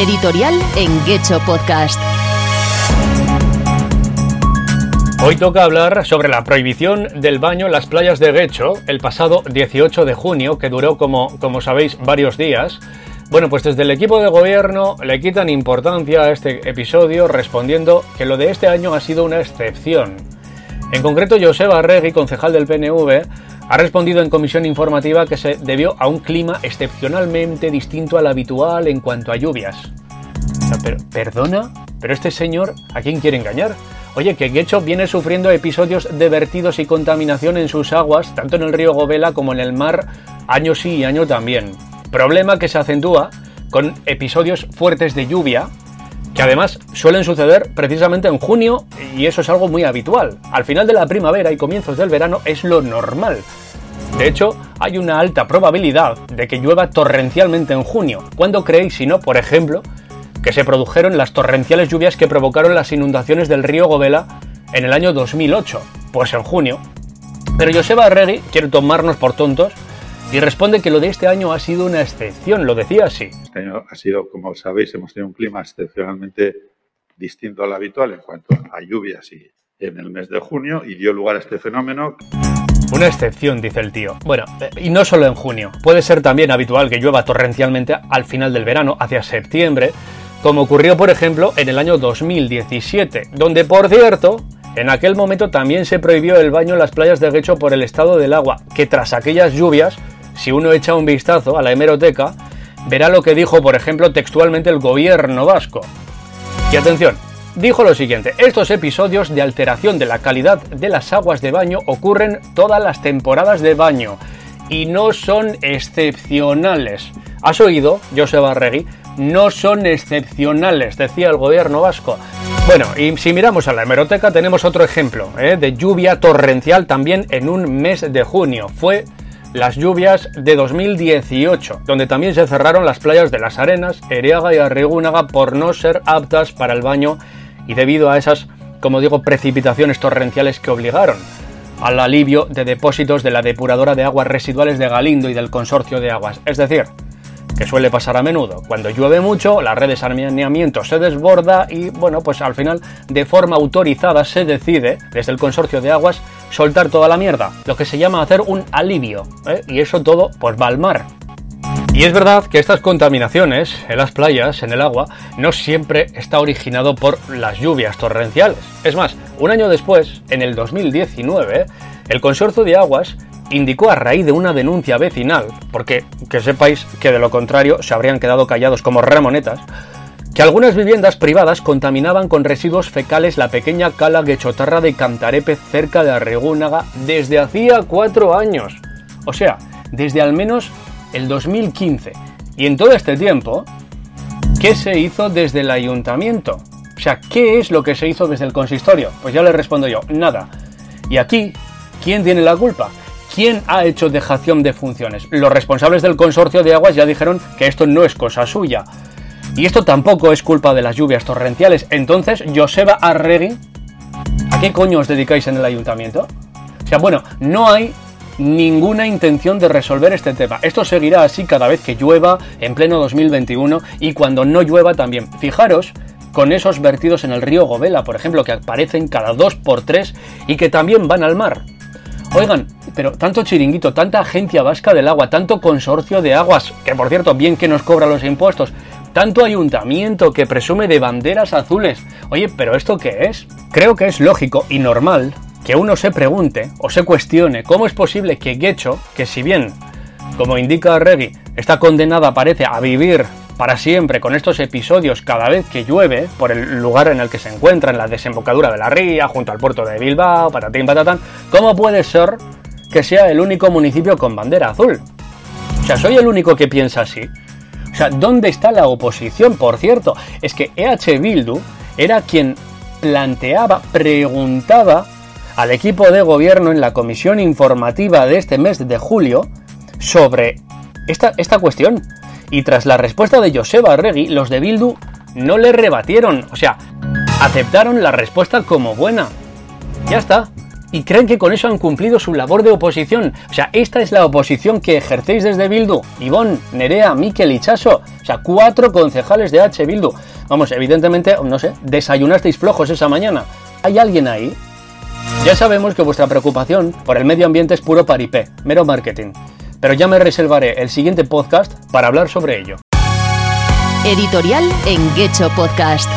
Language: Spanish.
Editorial en Gecho Podcast. Hoy toca hablar sobre la prohibición del baño en las playas de Guecho el pasado 18 de junio, que duró, como, como sabéis, varios días. Bueno, pues desde el equipo de gobierno le quitan importancia a este episodio respondiendo que lo de este año ha sido una excepción. En concreto, Joseba Arregui, concejal del PNV, ha respondido en comisión informativa que se debió a un clima excepcionalmente distinto al habitual en cuanto a lluvias. pero, ¿Perdona? ¿Pero este señor a quién quiere engañar? Oye, que Guecho viene sufriendo episodios de vertidos y contaminación en sus aguas, tanto en el río Govela como en el mar, año sí y año también. Problema que se acentúa con episodios fuertes de lluvia, que además suelen suceder precisamente en junio y eso es algo muy habitual. Al final de la primavera y comienzos del verano es lo normal. De hecho, hay una alta probabilidad de que llueva torrencialmente en junio. ¿Cuándo creéis si no, por ejemplo, que se produjeron las torrenciales lluvias que provocaron las inundaciones del río Govela en el año 2008? Pues en junio. Pero Joseba Arregui quiere tomarnos por tontos y responde que lo de este año ha sido una excepción, lo decía así. Este año ha sido, como sabéis, hemos tenido un clima excepcionalmente distinto al habitual en cuanto a lluvias y en el mes de junio y dio lugar a este fenómeno. Una excepción, dice el tío. Bueno, eh, y no solo en junio. Puede ser también habitual que llueva torrencialmente al final del verano, hacia septiembre, como ocurrió, por ejemplo, en el año 2017, donde, por cierto, en aquel momento también se prohibió el baño en las playas de Guecho por el estado del agua, que tras aquellas lluvias si uno echa un vistazo a la hemeroteca, verá lo que dijo, por ejemplo, textualmente el gobierno vasco. Y atención, dijo lo siguiente, estos episodios de alteración de la calidad de las aguas de baño ocurren todas las temporadas de baño y no son excepcionales. ¿Has oído, Joseba Arregui? No son excepcionales, decía el gobierno vasco. Bueno, y si miramos a la hemeroteca tenemos otro ejemplo ¿eh? de lluvia torrencial también en un mes de junio. Fue las lluvias de 2018, donde también se cerraron las playas de Las Arenas, Eriaga y Arrigúnaga por no ser aptas para el baño y debido a esas, como digo, precipitaciones torrenciales que obligaron al alivio de depósitos de la depuradora de aguas residuales de Galindo y del consorcio de aguas. Es decir, que suele pasar a menudo. Cuando llueve mucho, la red de saneamiento se desborda y, bueno, pues al final, de forma autorizada, se decide, desde el consorcio de aguas, soltar toda la mierda, lo que se llama hacer un alivio, ¿eh? y eso todo, pues va al mar. Y es verdad que estas contaminaciones en las playas, en el agua, no siempre está originado por las lluvias torrenciales. Es más, un año después, en el 2019, el Consorcio de Aguas indicó a raíz de una denuncia vecinal, porque que sepáis que de lo contrario se habrían quedado callados como ramonetas, que algunas viviendas privadas contaminaban con residuos fecales la pequeña cala Guechotarra de Cantarepe cerca de Arregúnaga desde hacía cuatro años. O sea, desde al menos el 2015. Y en todo este tiempo, ¿qué se hizo desde el ayuntamiento? O sea, ¿qué es lo que se hizo desde el consistorio? Pues ya le respondo yo, nada. Y aquí, ¿quién tiene la culpa? ¿Quién ha hecho dejación de funciones? Los responsables del consorcio de aguas ya dijeron que esto no es cosa suya. Y esto tampoco es culpa de las lluvias torrenciales. Entonces, Joseba Arregui, ¿a qué coño os dedicáis en el ayuntamiento? O sea, bueno, no hay ninguna intención de resolver este tema. Esto seguirá así cada vez que llueva en pleno 2021 y cuando no llueva también. Fijaros con esos vertidos en el río Govela, por ejemplo, que aparecen cada dos por tres y que también van al mar. Oigan, pero tanto chiringuito, tanta agencia vasca del agua, tanto consorcio de aguas, que por cierto, bien que nos cobra los impuestos, tanto ayuntamiento que presume de banderas azules. Oye, pero ¿esto qué es? Creo que es lógico y normal que uno se pregunte o se cuestione cómo es posible que Guecho, que si bien, como indica Reggie, está condenada parece a vivir para siempre con estos episodios cada vez que llueve por el lugar en el que se encuentra, en la desembocadura de la ría, junto al puerto de Bilbao, patatín patatán, ¿cómo puede ser que sea el único municipio con bandera azul? O sea, soy el único que piensa así. O sea, ¿dónde está la oposición? Por cierto, es que EH Bildu era quien planteaba, preguntaba al equipo de gobierno en la comisión informativa de este mes de julio sobre esta, esta cuestión. Y tras la respuesta de Joseba Arregui, los de Bildu no le rebatieron, o sea, aceptaron la respuesta como buena. Ya está. y creen que con eso han cumplido su labor de oposición. O sea, esta es la oposición que ejercéis desde Bildu. Ivón, Nerea, Miquel y Chaso. O sea, cuatro concejales de H Bildu. Vamos, evidentemente, no sé, desayunasteis flojos esa mañana. ¿Hay alguien ahí? Ya sabemos que vuestra preocupación por el medio ambiente es puro paripé, mero marketing. Pero ya me reservaré el siguiente podcast para hablar sobre ello. Editorial en Gecho Podcast.